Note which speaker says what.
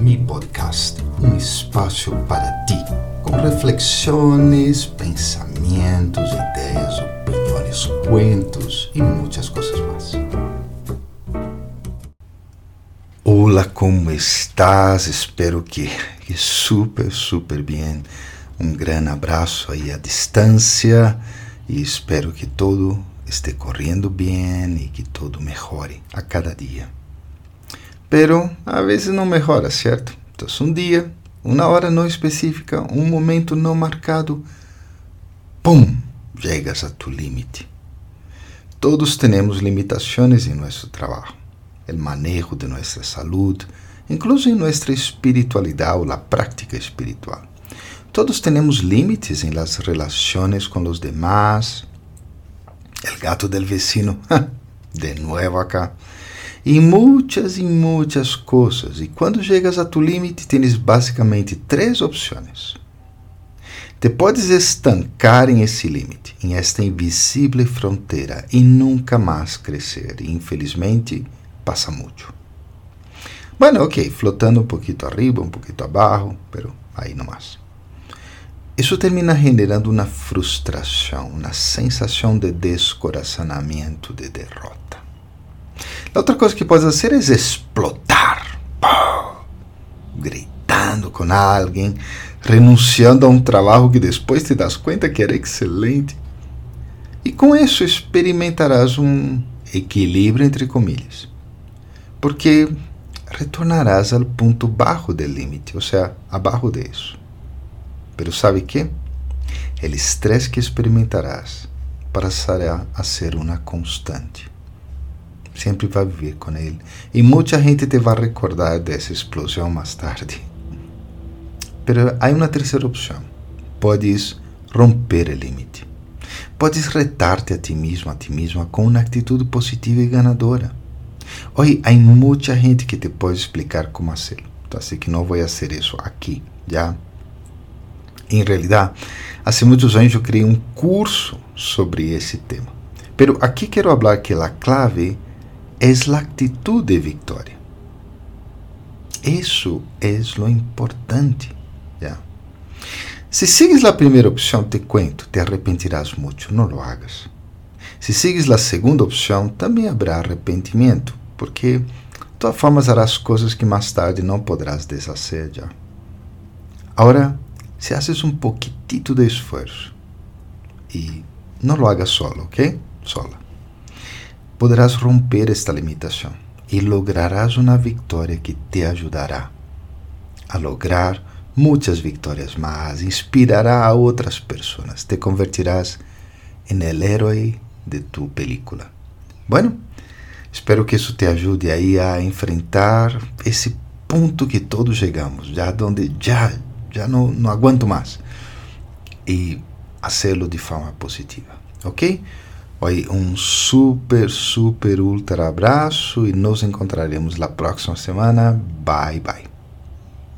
Speaker 1: mi podcast, um espaço para ti, com reflexões, pensamentos, ideias, opiniões, cuentos e muitas coisas mais. Olá, como estás? Espero que, que super, super bem. Um grande abraço aí à distância e espero que todo esteja correndo bem e que tudo melhore a cada dia. Pero a vezes não melhora, certo? Então, um dia, uma hora não específica, um momento não marcado, pum, chegas a tu limite. Todos temos limitações em nosso trabalho, o manejo de nossa saúde, incluso em nossa espiritualidade ou na prática espiritual. Todos temos limites em las relações com os demás, El gato del vecino, de nuevo acá. E muitas e muitas coisas. E quando chegas a tu limite, tens basicamente três opções. Te podes estancar em esse limite, em esta invisível fronteira, e nunca mais crescer. E infelizmente, passa muito. Bueno, ok, flotando um pouquinho arriba, um pouquinho abaixo, pero aí não mais. Isso termina generando uma frustração, uma sensação de descoraçonamento, de derrota. Outra coisa que pode fazer é explotar, gritando com alguém, renunciando a um trabalho que depois te das conta que era excelente. E com isso experimentarás um equilíbrio entre comilhas, porque retornarás ao ponto baixo do limite, ou seja, abaixo disso. Pero sabe que? O estresse que experimentarás passará a ser uma constante. Sempre vai viver com ele. E muita gente te vai recordar dessa explosão mais tarde. Pero há uma terceira opção. Podes romper o limite. Podes retar-te a ti mesmo, a ti mesma, com uma atitude positiva e ganadora. Hoje, há muita gente que te pode explicar como fazer. Então, assim que não vou fazer isso aqui, já? Em realidade, há muitos anos eu criei um curso sobre esse tema. Pero aqui quero falar que a clave é a atitude de vitória. Isso é o importante. ¿ya? Se sigues a primeira opção, te cuento, te arrepentirás muito, não lo hagas. Se sigues a segunda opção, também haverá arrependimento, porque de todas formas harás coisas que mais tarde não poderás deshacer. Agora, se haces um poquitito de esforço e não lo hagas solo, ¿ok? Sola. Poderás romper esta limitação e lograrás uma vitória que te ajudará a lograr muitas vitórias mais, inspirará a outras pessoas, te convertirás em el héroe de tu película. Bueno, espero que isso te ajude aí a enfrentar esse ponto que todos chegamos, já onde já já não, não aguento mais. E fazê-lo de forma positiva, ok? Oi, um super, super, ultra abraço e nos encontraremos na próxima semana. Bye, bye.